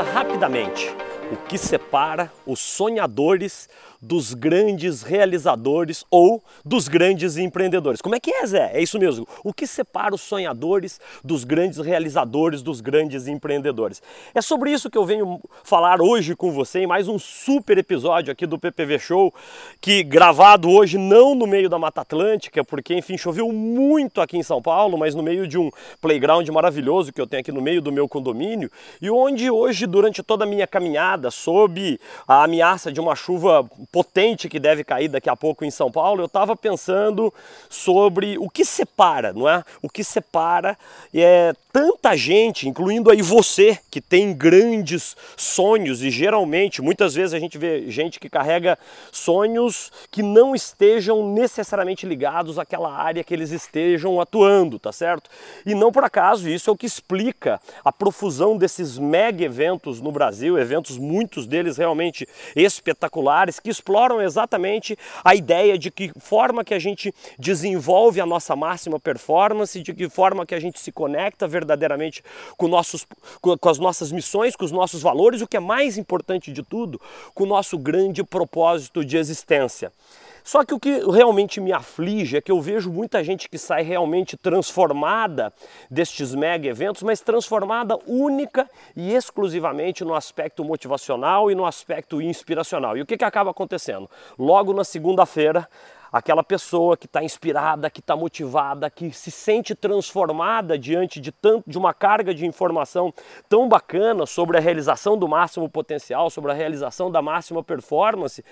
Rapidamente. O que separa os sonhadores dos grandes realizadores ou dos grandes empreendedores. Como é que é, Zé? É isso mesmo. O que separa os sonhadores dos grandes realizadores, dos grandes empreendedores? É sobre isso que eu venho falar hoje com você em mais um super episódio aqui do PPV Show, que gravado hoje não no meio da Mata Atlântica, porque enfim choveu muito aqui em São Paulo, mas no meio de um playground maravilhoso que eu tenho aqui no meio do meu condomínio e onde hoje durante toda a minha caminhada sob a ameaça de uma chuva potente que deve cair daqui a pouco em São Paulo, eu estava pensando sobre o que separa, não é? O que separa é tanta gente, incluindo aí você, que tem grandes sonhos e geralmente, muitas vezes a gente vê gente que carrega sonhos que não estejam necessariamente ligados àquela área que eles estejam atuando, tá certo? E não por acaso isso é o que explica a profusão desses mega eventos no Brasil, eventos muitos deles realmente espetaculares que exploram exatamente a ideia de que forma que a gente desenvolve a nossa máxima performance, de que forma que a gente se conecta verdadeiramente com, nossos, com as nossas missões, com os nossos valores, o que é mais importante de tudo, com o nosso grande propósito de existência. Só que o que realmente me aflige é que eu vejo muita gente que sai realmente transformada destes mega eventos, mas transformada única e exclusivamente no aspecto motivacional e no aspecto inspiracional. E o que, que acaba acontecendo? Logo na segunda-feira, aquela pessoa que está inspirada, que está motivada, que se sente transformada diante de, tanto, de uma carga de informação tão bacana sobre a realização do máximo potencial, sobre a realização da máxima performance,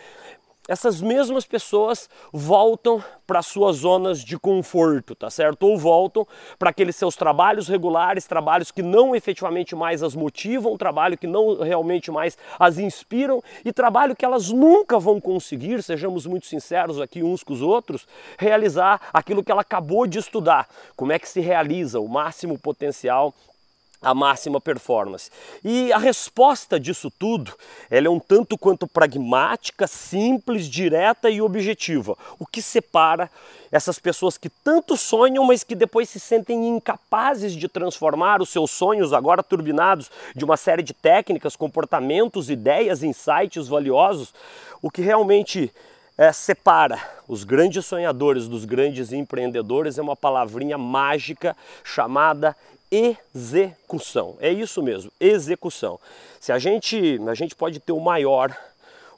essas mesmas pessoas voltam para suas zonas de conforto, tá certo? Ou voltam para aqueles seus trabalhos regulares, trabalhos que não efetivamente mais as motivam, trabalho que não realmente mais as inspiram e trabalho que elas nunca vão conseguir, sejamos muito sinceros aqui uns com os outros, realizar aquilo que ela acabou de estudar. Como é que se realiza o máximo potencial a máxima performance. E a resposta disso tudo, ela é um tanto quanto pragmática, simples, direta e objetiva. O que separa essas pessoas que tanto sonham, mas que depois se sentem incapazes de transformar os seus sonhos, agora turbinados de uma série de técnicas, comportamentos, ideias, insights valiosos, o que realmente é, separa os grandes sonhadores dos grandes empreendedores é uma palavrinha mágica chamada execução. É isso mesmo, execução. Se a gente, a gente pode ter o maior,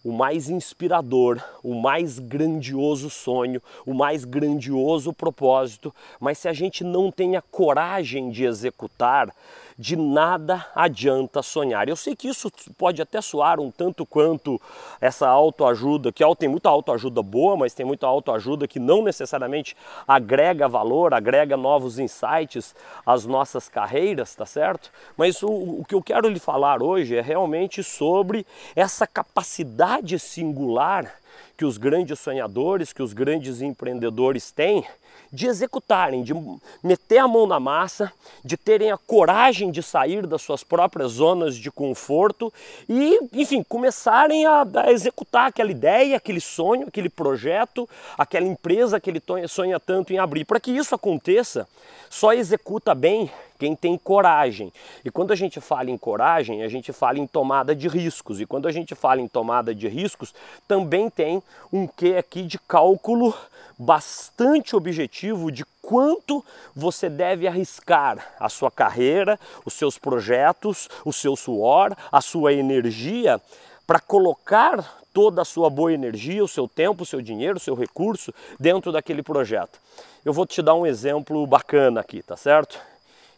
o mais inspirador, o mais grandioso sonho, o mais grandioso propósito, mas se a gente não tem a coragem de executar, de nada adianta sonhar. Eu sei que isso pode até soar um tanto quanto essa autoajuda, que tem muita autoajuda boa, mas tem muita autoajuda que não necessariamente agrega valor, agrega novos insights às nossas carreiras, tá certo? Mas o, o que eu quero lhe falar hoje é realmente sobre essa capacidade singular que os grandes sonhadores, que os grandes empreendedores têm de executarem, de meter a mão na massa, de terem a coragem de sair das suas próprias zonas de conforto e, enfim, começarem a, a executar aquela ideia, aquele sonho, aquele projeto, aquela empresa que ele sonha tanto em abrir. Para que isso aconteça, só executa bem quem tem coragem. E quando a gente fala em coragem, a gente fala em tomada de riscos. E quando a gente fala em tomada de riscos, também tem um quê aqui de cálculo bastante objetivo de quanto você deve arriscar a sua carreira, os seus projetos, o seu suor, a sua energia para colocar toda a sua boa energia, o seu tempo, o seu dinheiro, o seu recurso dentro daquele projeto. Eu vou te dar um exemplo bacana aqui, tá certo?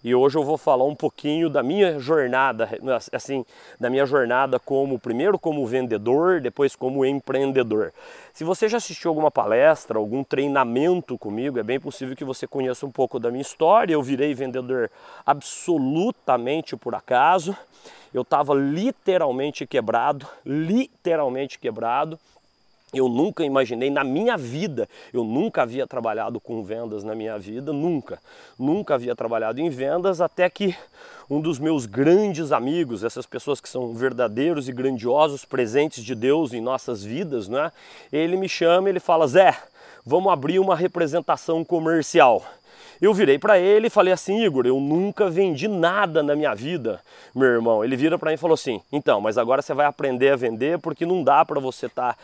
E hoje eu vou falar um pouquinho da minha jornada, assim, da minha jornada como primeiro como vendedor, depois como empreendedor. Se você já assistiu alguma palestra, algum treinamento comigo, é bem possível que você conheça um pouco da minha história. Eu virei vendedor absolutamente por acaso. Eu estava literalmente quebrado, literalmente quebrado. Eu nunca imaginei na minha vida, eu nunca havia trabalhado com vendas na minha vida, nunca. Nunca havia trabalhado em vendas até que um dos meus grandes amigos, essas pessoas que são verdadeiros e grandiosos presentes de Deus em nossas vidas, né? Ele me chama, ele fala: "Zé, vamos abrir uma representação comercial". Eu virei para ele e falei assim, Igor, eu nunca vendi nada na minha vida, meu irmão. Ele vira para mim e falou assim, então, mas agora você vai aprender a vender porque não dá para você estar tá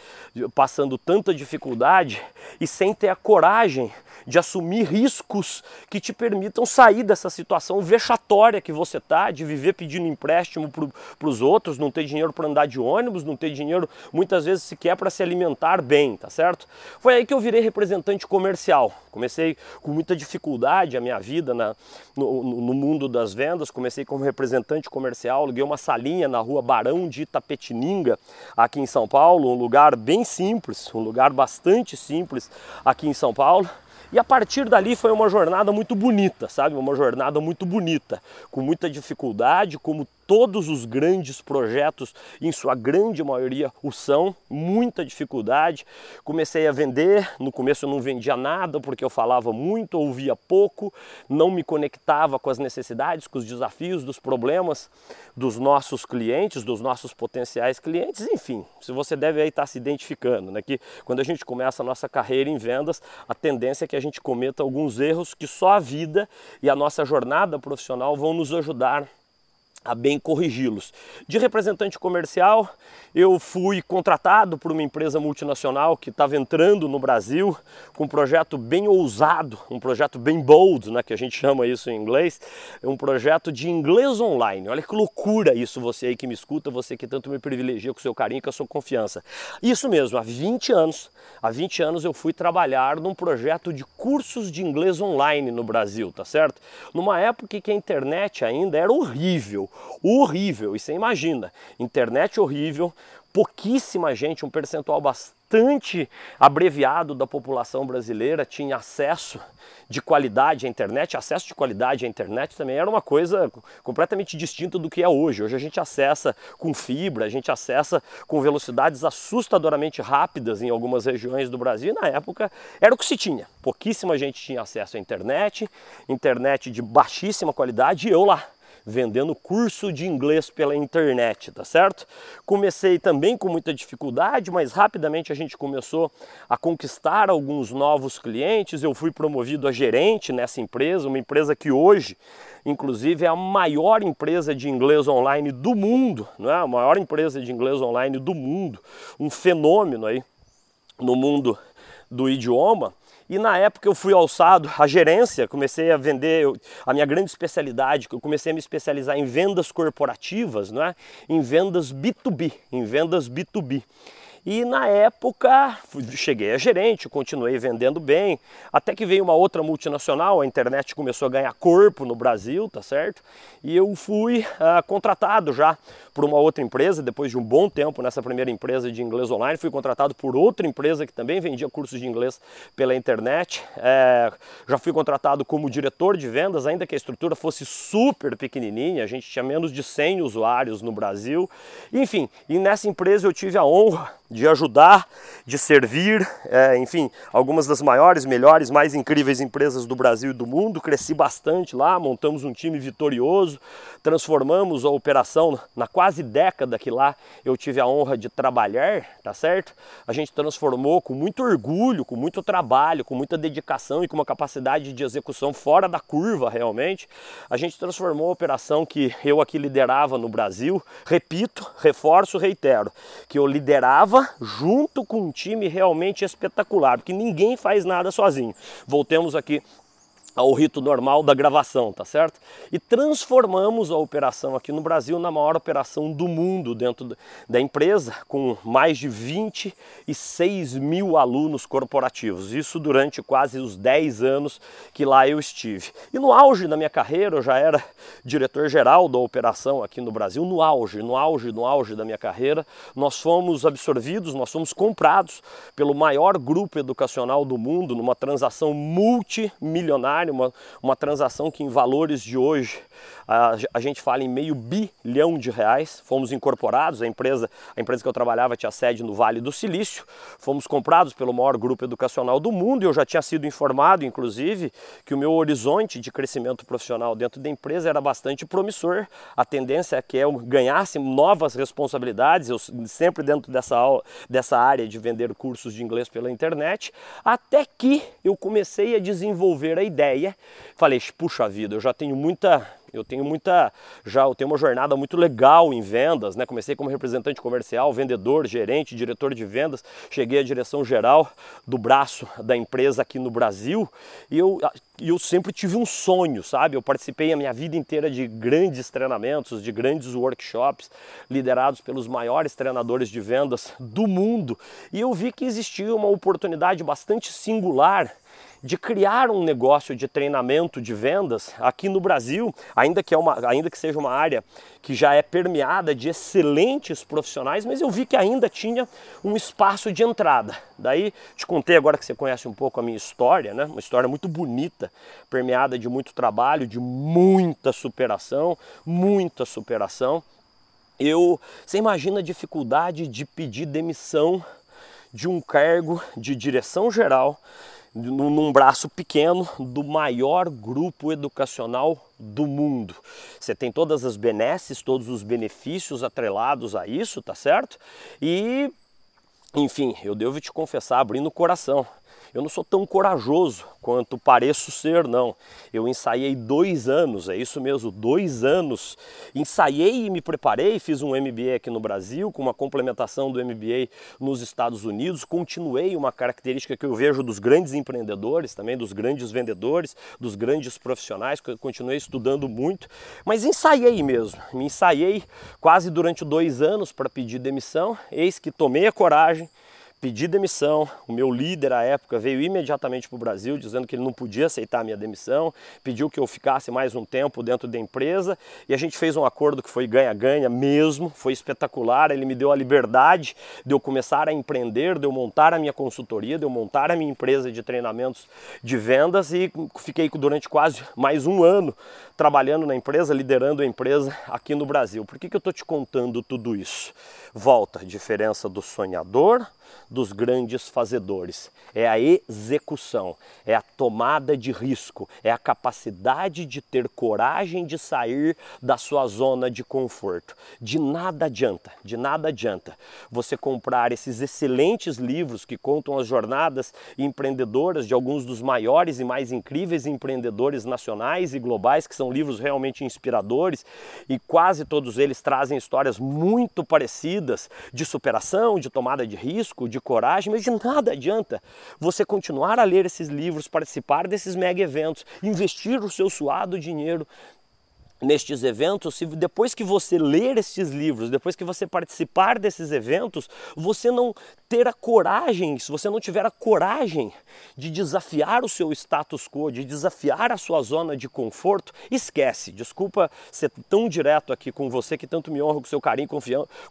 passando tanta dificuldade e sem ter a coragem de assumir riscos que te permitam sair dessa situação vexatória que você tá, de viver pedindo empréstimo para os outros, não ter dinheiro para andar de ônibus, não ter dinheiro muitas vezes sequer para se alimentar bem, tá certo? Foi aí que eu virei representante comercial. Comecei com muita dificuldade a minha vida na, no, no mundo das vendas, comecei como representante comercial, aluguei uma salinha na rua Barão de Itapetininga, aqui em São Paulo, um lugar bem simples, um lugar bastante simples aqui em São Paulo. E a partir dali foi uma jornada muito bonita, sabe? Uma jornada muito bonita, com muita dificuldade, como todos os grandes projetos, em sua grande maioria, o são, muita dificuldade. Comecei a vender, no começo eu não vendia nada porque eu falava muito, ouvia pouco, não me conectava com as necessidades, com os desafios, dos problemas dos nossos clientes, dos nossos potenciais clientes, enfim, se você deve aí estar se identificando, né? Que quando a gente começa a nossa carreira em vendas, a tendência é que a gente cometa alguns erros que só a vida e a nossa jornada profissional vão nos ajudar a bem corrigi-los. De representante comercial, eu fui contratado por uma empresa multinacional que estava entrando no Brasil com um projeto bem ousado, um projeto bem bold, né, que a gente chama isso em inglês, um projeto de inglês online. Olha que loucura isso, você aí que me escuta, você que tanto me privilegia com seu carinho e com a sua confiança. Isso mesmo, há 20 anos, há 20 anos eu fui trabalhar num projeto de cursos de inglês online no Brasil, tá certo? Numa época que a internet ainda era horrível, horrível, e você imagina, internet horrível, pouquíssima gente, um percentual bastante abreviado da população brasileira tinha acesso de qualidade à internet. Acesso de qualidade à internet também era uma coisa completamente distinta do que é hoje. Hoje a gente acessa com fibra, a gente acessa com velocidades assustadoramente rápidas em algumas regiões do Brasil. Na época era o que se tinha. Pouquíssima gente tinha acesso à internet, internet de baixíssima qualidade e eu lá vendendo curso de inglês pela internet, tá certo? Comecei também com muita dificuldade, mas rapidamente a gente começou a conquistar alguns novos clientes. Eu fui promovido a gerente nessa empresa, uma empresa que hoje, inclusive, é a maior empresa de inglês online do mundo, não é? A maior empresa de inglês online do mundo, um fenômeno aí no mundo do idioma. E na época eu fui alçado à gerência, comecei a vender a minha grande especialidade, eu comecei a me especializar em vendas corporativas, não é? em vendas B2B, em vendas B2B. E na época cheguei a gerente, continuei vendendo bem, até que veio uma outra multinacional, a internet começou a ganhar corpo no Brasil, tá certo? E eu fui uh, contratado já por uma outra empresa, depois de um bom tempo nessa primeira empresa de inglês online, fui contratado por outra empresa que também vendia cursos de inglês pela internet. É, já fui contratado como diretor de vendas, ainda que a estrutura fosse super pequenininha, a gente tinha menos de 100 usuários no Brasil. Enfim, e nessa empresa eu tive a honra de ajudar, de servir, é, enfim, algumas das maiores, melhores, mais incríveis empresas do Brasil e do mundo. Cresci bastante lá, montamos um time vitorioso, transformamos a operação na quase década que lá eu tive a honra de trabalhar, tá certo? A gente transformou com muito orgulho, com muito trabalho, com muita dedicação e com uma capacidade de execução fora da curva realmente. A gente transformou a operação que eu aqui liderava no Brasil, repito, reforço, reitero, que eu liderava junto com um time realmente espetacular, porque ninguém faz nada sozinho. Voltemos aqui ao rito normal da gravação, tá certo? E transformamos a operação aqui no Brasil na maior operação do mundo dentro da empresa, com mais de 26 mil alunos corporativos. Isso durante quase os 10 anos que lá eu estive. E no auge da minha carreira, eu já era diretor-geral da operação aqui no Brasil. No auge, no auge, no auge da minha carreira, nós fomos absorvidos, nós fomos comprados pelo maior grupo educacional do mundo numa transação multimilionária uma, uma transação que em valores de hoje a, a, gente fala em meio bilhão de reais. Fomos incorporados, a empresa, a empresa que eu trabalhava tinha sede no Vale do Silício. Fomos comprados pelo maior grupo educacional do mundo e eu já tinha sido informado, inclusive, que o meu horizonte de crescimento profissional dentro da empresa era bastante promissor. A tendência é que eu ganhasse novas responsabilidades, eu sempre dentro dessa, dessa área de vender cursos de inglês pela internet, até que eu comecei a desenvolver a ideia, falei, puxa vida, eu já tenho muita eu tenho muita, já eu tenho uma jornada muito legal em vendas, né? Comecei como representante comercial, vendedor, gerente, diretor de vendas, cheguei à direção geral do braço da empresa aqui no Brasil e eu, eu sempre tive um sonho, sabe? Eu participei a minha vida inteira de grandes treinamentos, de grandes workshops liderados pelos maiores treinadores de vendas do mundo e eu vi que existia uma oportunidade bastante singular de criar um negócio de treinamento de vendas aqui no Brasil, ainda que, é uma, ainda que seja uma área que já é permeada de excelentes profissionais, mas eu vi que ainda tinha um espaço de entrada. Daí te contei agora que você conhece um pouco a minha história, né? Uma história muito bonita, permeada de muito trabalho, de muita superação, muita superação. Eu, você imagina a dificuldade de pedir demissão de um cargo de direção geral num braço pequeno do maior grupo educacional do mundo. Você tem todas as benesses, todos os benefícios atrelados a isso, tá certo? E, enfim, eu devo te confessar, abrindo o coração, eu não sou tão corajoso quanto pareço ser, não. Eu ensaiei dois anos, é isso mesmo, dois anos. Ensaiei e me preparei, fiz um MBA aqui no Brasil, com uma complementação do MBA nos Estados Unidos. Continuei uma característica que eu vejo dos grandes empreendedores, também dos grandes vendedores, dos grandes profissionais, que eu continuei estudando muito. Mas ensaiei mesmo, me ensaiei quase durante dois anos para pedir demissão. Eis que tomei a coragem pedi demissão. O meu líder à época veio imediatamente para o Brasil dizendo que ele não podia aceitar a minha demissão, pediu que eu ficasse mais um tempo dentro da empresa e a gente fez um acordo que foi ganha-ganha mesmo, foi espetacular. Ele me deu a liberdade de eu começar a empreender, de eu montar a minha consultoria, de eu montar a minha empresa de treinamentos de vendas e fiquei durante quase mais um ano trabalhando na empresa, liderando a empresa aqui no Brasil. Por que, que eu estou te contando tudo isso? Volta, diferença do sonhador dos grandes fazedores. É a execução, é a tomada de risco, é a capacidade de ter coragem de sair da sua zona de conforto. De nada adianta, de nada adianta você comprar esses excelentes livros que contam as jornadas empreendedoras de alguns dos maiores e mais incríveis empreendedores nacionais e globais, que são livros realmente inspiradores e quase todos eles trazem histórias muito parecidas de superação, de tomada de risco, de coragem, mas de nada adianta você continuar a ler esses livros, participar desses mega eventos, investir o seu suado dinheiro nestes eventos, se depois que você ler estes livros, depois que você participar desses eventos, você não ter a coragem, se você não tiver a coragem de desafiar o seu status quo, de desafiar a sua zona de conforto, esquece. Desculpa ser tão direto aqui com você que tanto me honra com seu carinho,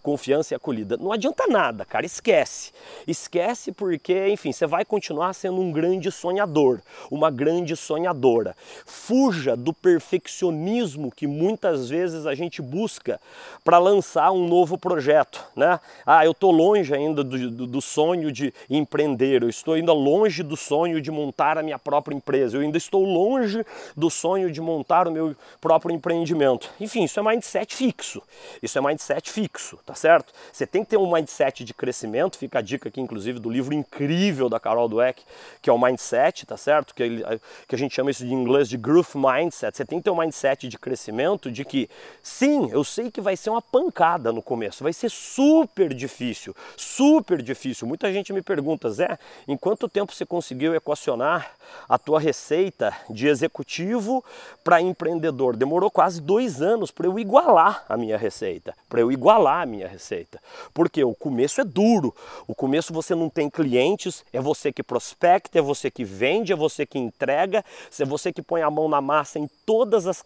confiança e acolhida. Não adianta nada, cara, esquece. Esquece porque, enfim, você vai continuar sendo um grande sonhador, uma grande sonhadora. Fuja do perfeccionismo que muitas vezes a gente busca para lançar um novo projeto, né? Ah, eu estou longe ainda do, do, do, sonho de empreender, eu estou ainda longe do sonho de montar a minha própria empresa, eu ainda estou longe do sonho de montar o meu próprio empreendimento. Enfim, isso é mindset fixo. Isso é mindset fixo, tá certo? Você tem que ter um mindset de crescimento, fica a dica aqui, inclusive, do livro incrível da Carol Dweck, que é o Mindset, tá certo? Que, ele, que a gente chama isso de inglês de Growth Mindset. Você tem que ter um mindset de crescimento de que, sim, eu sei que vai ser uma pancada no começo, vai ser super difícil, super difícil. Muita gente me pergunta, Zé, em quanto tempo você conseguiu equacionar a tua receita de executivo para empreendedor? Demorou quase dois anos para eu igualar a minha receita, para eu igualar a minha receita. Porque o começo é duro, o começo você não tem clientes, é você que prospecta, é você que vende, é você que entrega, é você que põe a mão na massa em todas as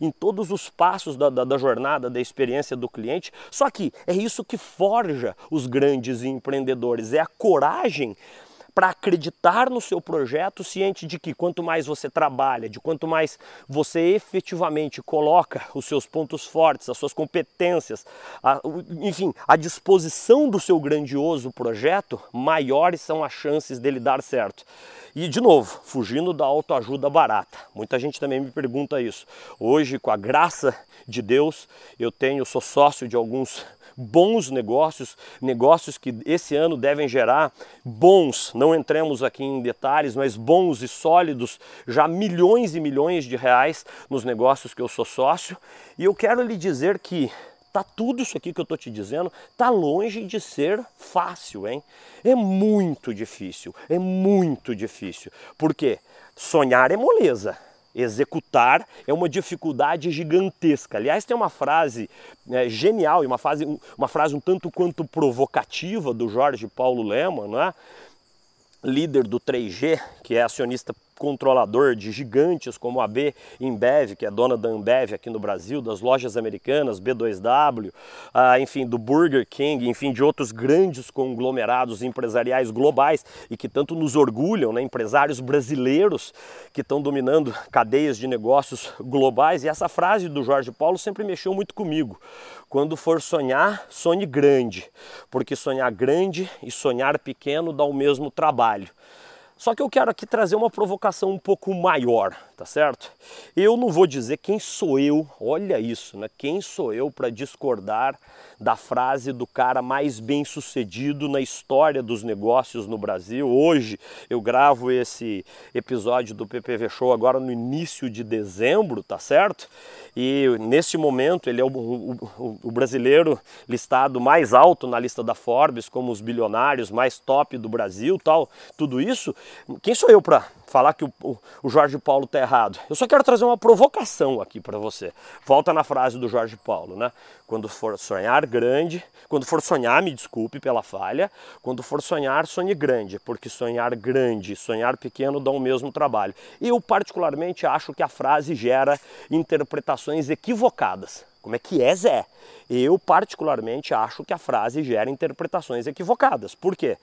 em todos os passos da, da, da jornada, da experiência do cliente. Só que é isso que forja os grandes empreendedores, é a coragem para acreditar no seu projeto, ciente de que quanto mais você trabalha, de quanto mais você efetivamente coloca os seus pontos fortes, as suas competências, a, enfim, a disposição do seu grandioso projeto, maiores são as chances dele dar certo. E de novo, fugindo da autoajuda barata. Muita gente também me pergunta isso. Hoje, com a graça de Deus, eu tenho, sou sócio de alguns bons negócios, negócios que esse ano devem gerar bons, não entremos aqui em detalhes, mas bons e sólidos, já milhões e milhões de reais nos negócios que eu sou sócio. E eu quero lhe dizer que Tá tudo isso aqui que eu tô te dizendo, tá longe de ser fácil, hein? É muito difícil, é muito difícil. Por quê? Sonhar é moleza. Executar é uma dificuldade gigantesca. Aliás, tem uma frase é, genial e uma, frase, uma frase um tanto quanto provocativa do Jorge Paulo Lema, é? líder do 3G, que é acionista controlador de gigantes como a B Embev, que é dona da Ambev aqui no Brasil, das lojas americanas, B2W, ah, enfim, do Burger King, enfim, de outros grandes conglomerados empresariais globais e que tanto nos orgulham, né, empresários brasileiros que estão dominando cadeias de negócios globais. E essa frase do Jorge Paulo sempre mexeu muito comigo. Quando for sonhar, sonhe grande, porque sonhar grande e sonhar pequeno dá o mesmo trabalho. Só que eu quero aqui trazer uma provocação um pouco maior, tá certo? Eu não vou dizer quem sou eu, olha isso, né? Quem sou eu para discordar da frase do cara mais bem sucedido na história dos negócios no Brasil. Hoje eu gravo esse episódio do PPV Show agora no início de dezembro, tá certo? E nesse momento ele é o, o, o brasileiro listado mais alto na lista da Forbes como os bilionários mais top do Brasil, tal, tudo isso quem sou eu para falar que o, o, Jorge Paulo está errado? Eu só quero trazer uma provocação aqui para você. Volta na frase do Jorge Paulo, né? Quando for sonhar grande, quando for sonhar, me desculpe pela falha, quando for sonhar, sonhe grande, porque sonhar grande e sonhar pequeno dão o mesmo trabalho. Eu, particularmente, acho que a frase gera interpretações equivocadas. Como é que é, Zé? Eu, particularmente, acho que a frase gera interpretações equivocadas. Por quê?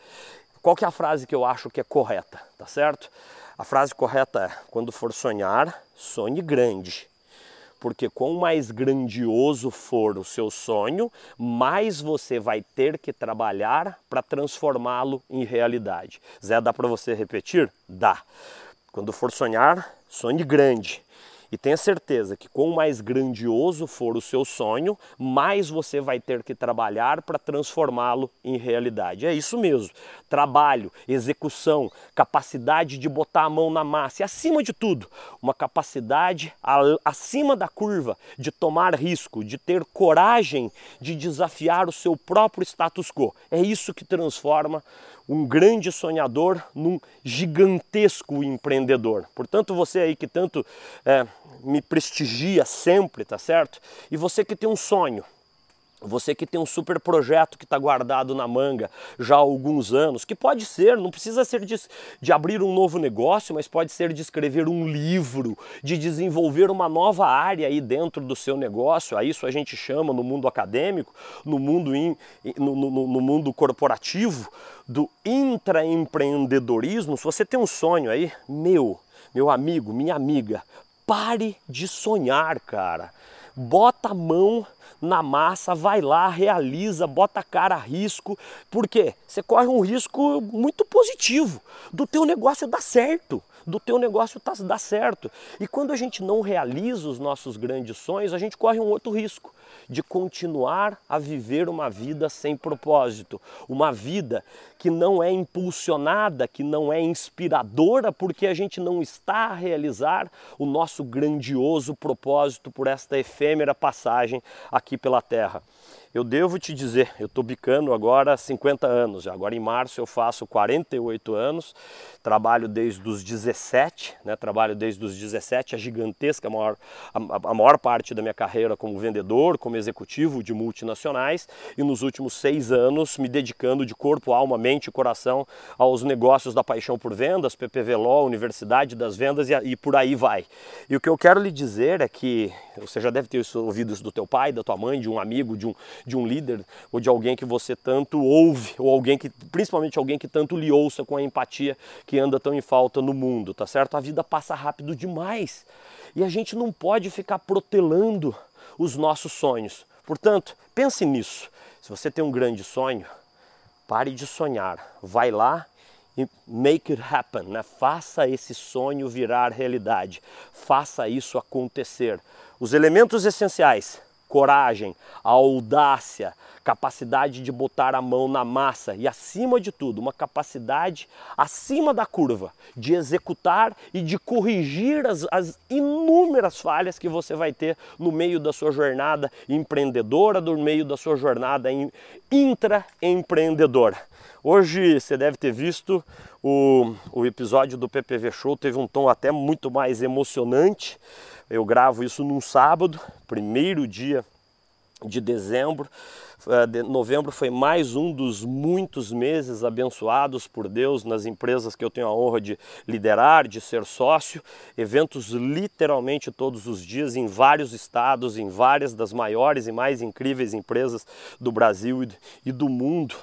Qual que é a frase que eu acho que é correta, tá certo? A frase correta é: quando for sonhar, sonhe grande. Porque quanto mais grandioso for o seu sonho, mais você vai ter que trabalhar para transformá-lo em realidade. Zé, dá para você repetir? Dá. Quando for sonhar, sonhe grande. E tenha certeza que quanto mais grandioso for o seu sonho, mais você vai ter que trabalhar para transformá-lo em realidade. É isso mesmo. Trabalho, execução, capacidade de botar a mão na massa e, acima de tudo, uma capacidade acima da curva de tomar risco, de ter coragem de desafiar o seu próprio status quo. É isso que transforma um grande sonhador num gigantesco empreendedor. Portanto, você aí que tanto é, me prestigia sempre, tá certo? E você que tem um sonho, você que tem um super projeto que está guardado na manga já há alguns anos, que pode ser, não precisa ser de, de, abrir um novo negócio, mas pode ser de escrever um livro, de desenvolver uma nova área aí dentro do seu negócio. A isso a gente chama no mundo acadêmico, no mundo, in, no, no, no mundo corporativo, do intraempreendedorismo. Se você tem um sonho aí, meu, meu amigo, minha amiga, pare de sonhar, cara. Bota a mão na massa, vai lá, realiza, bota a cara a risco, porque você corre um risco muito positivo do teu negócio dar certo, do teu negócio tá, dar certo. E quando a gente não realiza os nossos grandes sonhos, a gente corre um outro risco de continuar a viver uma vida sem propósito, uma vida que não é impulsionada, que não é inspiradora, porque a gente não está a realizar o nosso grandioso propósito por esta efêmera passagem aqui pela Terra. Eu devo te dizer, eu estou bicando agora 50 anos, agora em março eu faço 48 anos, trabalho desde os 17, né? trabalho desde os 17, a gigantesca, a maior, a, a maior parte da minha carreira como vendedor, como executivo de multinacionais e nos últimos seis anos me dedicando de corpo, alma, mente e coração aos negócios da paixão por vendas, PPV Universidade das Vendas e, e por aí vai. E o que eu quero lhe dizer é que você já deve ter ouvido isso do teu pai, da tua mãe, de um amigo, de um, de um líder ou de alguém que você tanto ouve, ou alguém que, principalmente alguém que tanto lhe ouça com a empatia que anda tão em falta no mundo, tá certo? A vida passa rápido demais e a gente não pode ficar protelando os nossos sonhos. Portanto, pense nisso. Se você tem um grande sonho, pare de sonhar, vai lá e make it happen, né? Faça esse sonho virar realidade. Faça isso acontecer. Os elementos essenciais coragem, a audácia, capacidade de botar a mão na massa e, acima de tudo, uma capacidade acima da curva de executar e de corrigir as, as inúmeras falhas que você vai ter no meio da sua jornada empreendedora, no meio da sua jornada intraempreendedora. Hoje você deve ter visto o, o episódio do PPV Show, teve um tom até muito mais emocionante. Eu gravo isso num sábado, primeiro dia de dezembro. É, novembro foi mais um dos muitos meses abençoados por Deus nas empresas que eu tenho a honra de liderar, de ser sócio. Eventos literalmente todos os dias em vários estados, em várias das maiores e mais incríveis empresas do Brasil e do mundo.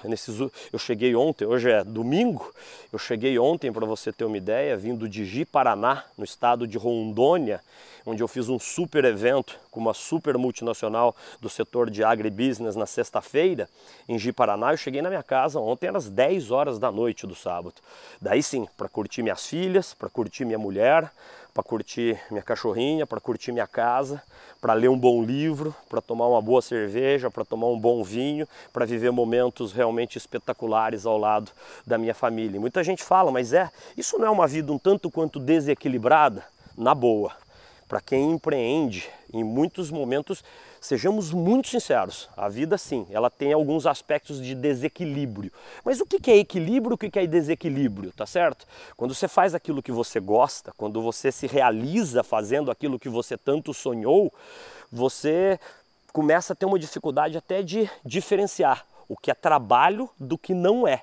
Eu cheguei ontem, hoje é domingo, eu cheguei ontem, para você ter uma ideia, vindo de Ji, Paraná, no estado de Rondônia, onde eu fiz um super evento com uma super multinacional do setor de agribusiness na sexta sexta-feira, em Ji Paraná, eu cheguei na minha casa ontem às 10 horas da noite do sábado. Daí sim, para curtir minhas filhas, para curtir minha mulher, para curtir minha cachorrinha, para curtir minha casa, para ler um bom livro, para tomar uma boa cerveja, para tomar um bom vinho, para viver momentos realmente espetaculares ao lado da minha família. E muita gente fala, mas é, isso não é uma vida um tanto quanto desequilibrada? Na boa. Para quem empreende, em muitos momentos Sejamos muito sinceros, a vida sim, ela tem alguns aspectos de desequilíbrio. Mas o que é equilíbrio, o que é desequilíbrio, tá certo? Quando você faz aquilo que você gosta, quando você se realiza fazendo aquilo que você tanto sonhou, você começa a ter uma dificuldade até de diferenciar o que é trabalho do que não é.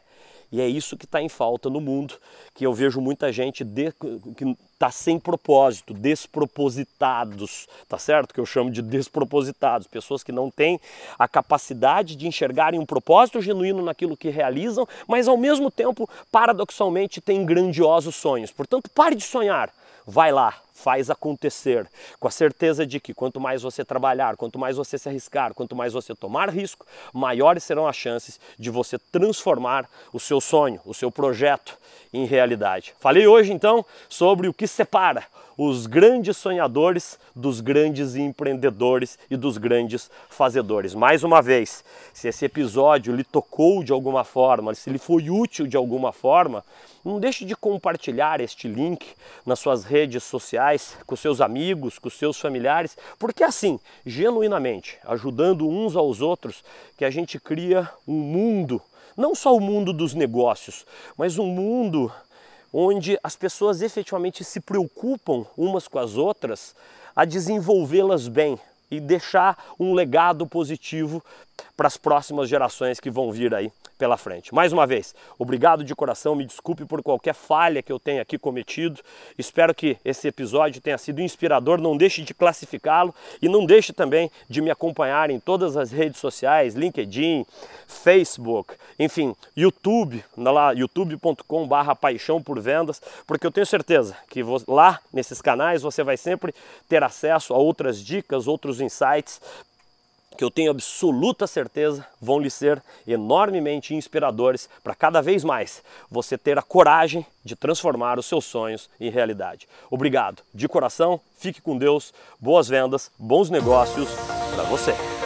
E é isso que está em falta no mundo, que eu vejo muita gente de, que está sem propósito, despropositados, tá certo? Que eu chamo de despropositados, pessoas que não têm a capacidade de enxergarem um propósito genuíno naquilo que realizam, mas ao mesmo tempo, paradoxalmente, têm grandiosos sonhos. Portanto, pare de sonhar, vai lá, faz acontecer, com a certeza de que quanto mais você trabalhar, quanto mais você se arriscar, quanto mais você tomar risco, maiores serão as chances de você transformar o seu sonho, o seu projeto em realidade. Falei hoje então sobre o que separa os grandes sonhadores dos grandes empreendedores e dos grandes fazedores. Mais uma vez, se esse episódio lhe tocou de alguma forma, se lhe foi útil de alguma forma, não deixe de compartilhar este link nas suas redes sociais, com seus amigos, com seus familiares, porque assim, genuinamente, ajudando uns aos outros, que a gente cria um mundo, não só o mundo dos negócios, mas um mundo onde as pessoas efetivamente se preocupam umas com as outras a desenvolvê-las bem e deixar um legado positivo para as próximas gerações que vão vir aí pela frente. Mais uma vez, obrigado de coração, me desculpe por qualquer falha que eu tenha aqui cometido. Espero que esse episódio tenha sido inspirador. Não deixe de classificá-lo e não deixe também de me acompanhar em todas as redes sociais, LinkedIn, Facebook, enfim, YouTube, lá youtube.com/barra paixão por vendas, porque eu tenho certeza que lá nesses canais você vai sempre ter acesso a outras dicas, outros insights que eu tenho absoluta certeza vão lhe ser enormemente inspiradores para cada vez mais você ter a coragem de transformar os seus sonhos em realidade. Obrigado, de coração, fique com Deus, boas vendas, bons negócios para você.